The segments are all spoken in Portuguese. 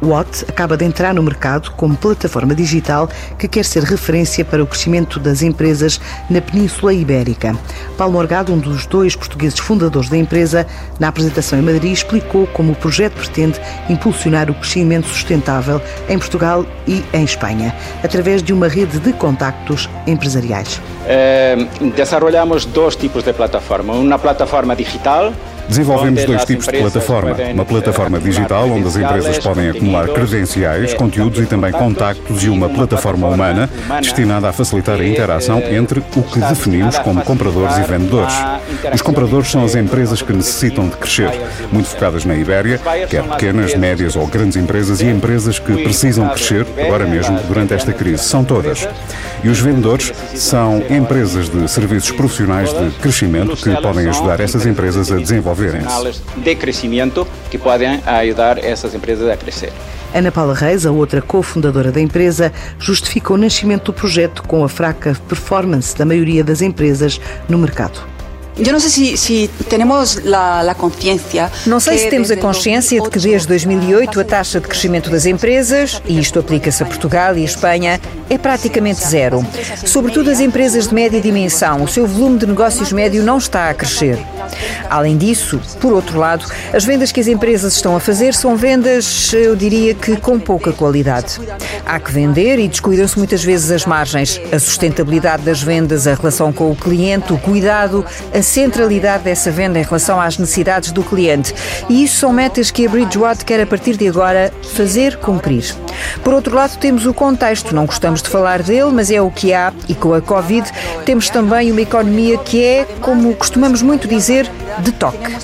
Bridgewatt acaba de entrar no mercado como plataforma digital que quer ser referência para o crescimento das empresas na Península Ibérica. Paulo Morgado, um dos dois portugueses fundadores da empresa, na apresentação em Madrid, explicou como o projeto pretende impulsionar o crescimento sustentável em Portugal e em Espanha, através de uma rede de contactos empresariais. Eh, desarrollamos dois tipos de plataforma. Uma plataforma digital Desenvolvemos dois tipos de plataforma. Uma plataforma digital, onde as empresas podem acumular credenciais, conteúdos e também contactos, e uma plataforma humana, destinada a facilitar a interação entre o que definimos como compradores e vendedores. Os compradores são as empresas que necessitam de crescer, muito focadas na Ibéria, quer pequenas, médias ou grandes empresas, e empresas que precisam crescer, agora mesmo, durante esta crise. São todas. E os vendedores são empresas de serviços profissionais de crescimento que podem ajudar essas empresas a desenvolver de crescimento que podem ajudar essas empresas a crescer. Ana Paula Reis, a outra cofundadora da empresa, justifica o nascimento do projeto com a fraca performance da maioria das empresas no mercado. Eu não sei se, se temos a, consciência. Não sei se temos a consciência de que desde 2008 a taxa de crescimento das empresas, e isto aplica-se a Portugal e a Espanha, é praticamente zero. Sobretudo as empresas de média dimensão, o seu volume de negócios médio não está a crescer. Além disso, por outro lado, as vendas que as empresas estão a fazer são vendas, eu diria que com pouca qualidade. Há que vender e descuidam-se muitas vezes as margens, a sustentabilidade das vendas, a relação com o cliente, o cuidado, a centralidade dessa venda em relação às necessidades do cliente. E isso são metas que a Bridgewater quer a partir de agora fazer cumprir. Por outro lado, temos o contexto, não gostamos de falar dele, mas é o que há e com a Covid temos também uma economia que é, como costumamos muito dizer, de toque.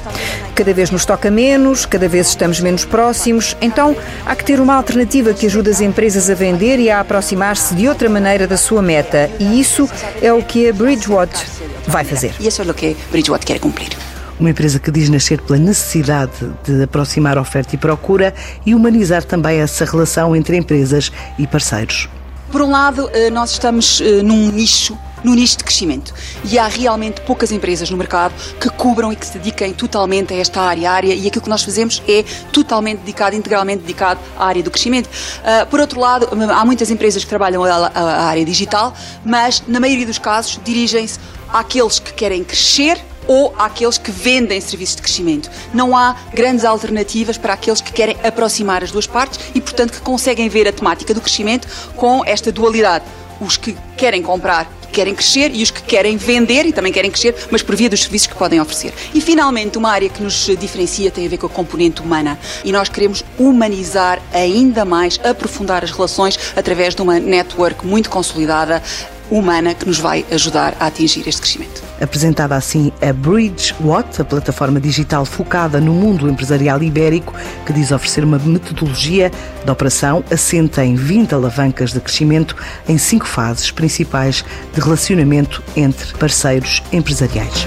Cada vez nos toca menos, cada vez estamos menos próximos, então há que ter uma alternativa que ajude as empresas a vender e a aproximar-se de outra maneira da sua meta, e isso é o que a Bridgewater vai fazer. E isso é o que Bridgewater quer cumprir. Uma empresa que diz nascer pela necessidade de aproximar oferta e procura e humanizar também essa relação entre empresas e parceiros. Por um lado, eh, nós estamos eh, num nicho no nicho de crescimento. E há realmente poucas empresas no mercado que cubram e que se dediquem totalmente a esta área, área e aquilo que nós fazemos é totalmente dedicado, integralmente dedicado à área do crescimento. Uh, por outro lado, há muitas empresas que trabalham a, a, a área digital, mas na maioria dos casos dirigem-se àqueles que querem crescer ou àqueles que vendem serviços de crescimento. Não há grandes alternativas para aqueles que querem aproximar as duas partes e, portanto, que conseguem ver a temática do crescimento com esta dualidade. Os que querem comprar querem crescer e os que querem vender e também querem crescer, mas por via dos serviços que podem oferecer. E finalmente, uma área que nos diferencia tem a ver com a componente humana e nós queremos humanizar ainda mais, aprofundar as relações através de uma network muito consolidada humana que nos vai ajudar a atingir este crescimento. Apresentada assim a Bridgewatt, a plataforma digital focada no mundo empresarial ibérico, que diz oferecer uma metodologia de operação assenta em 20 alavancas de crescimento em cinco fases principais de relacionamento entre parceiros empresariais.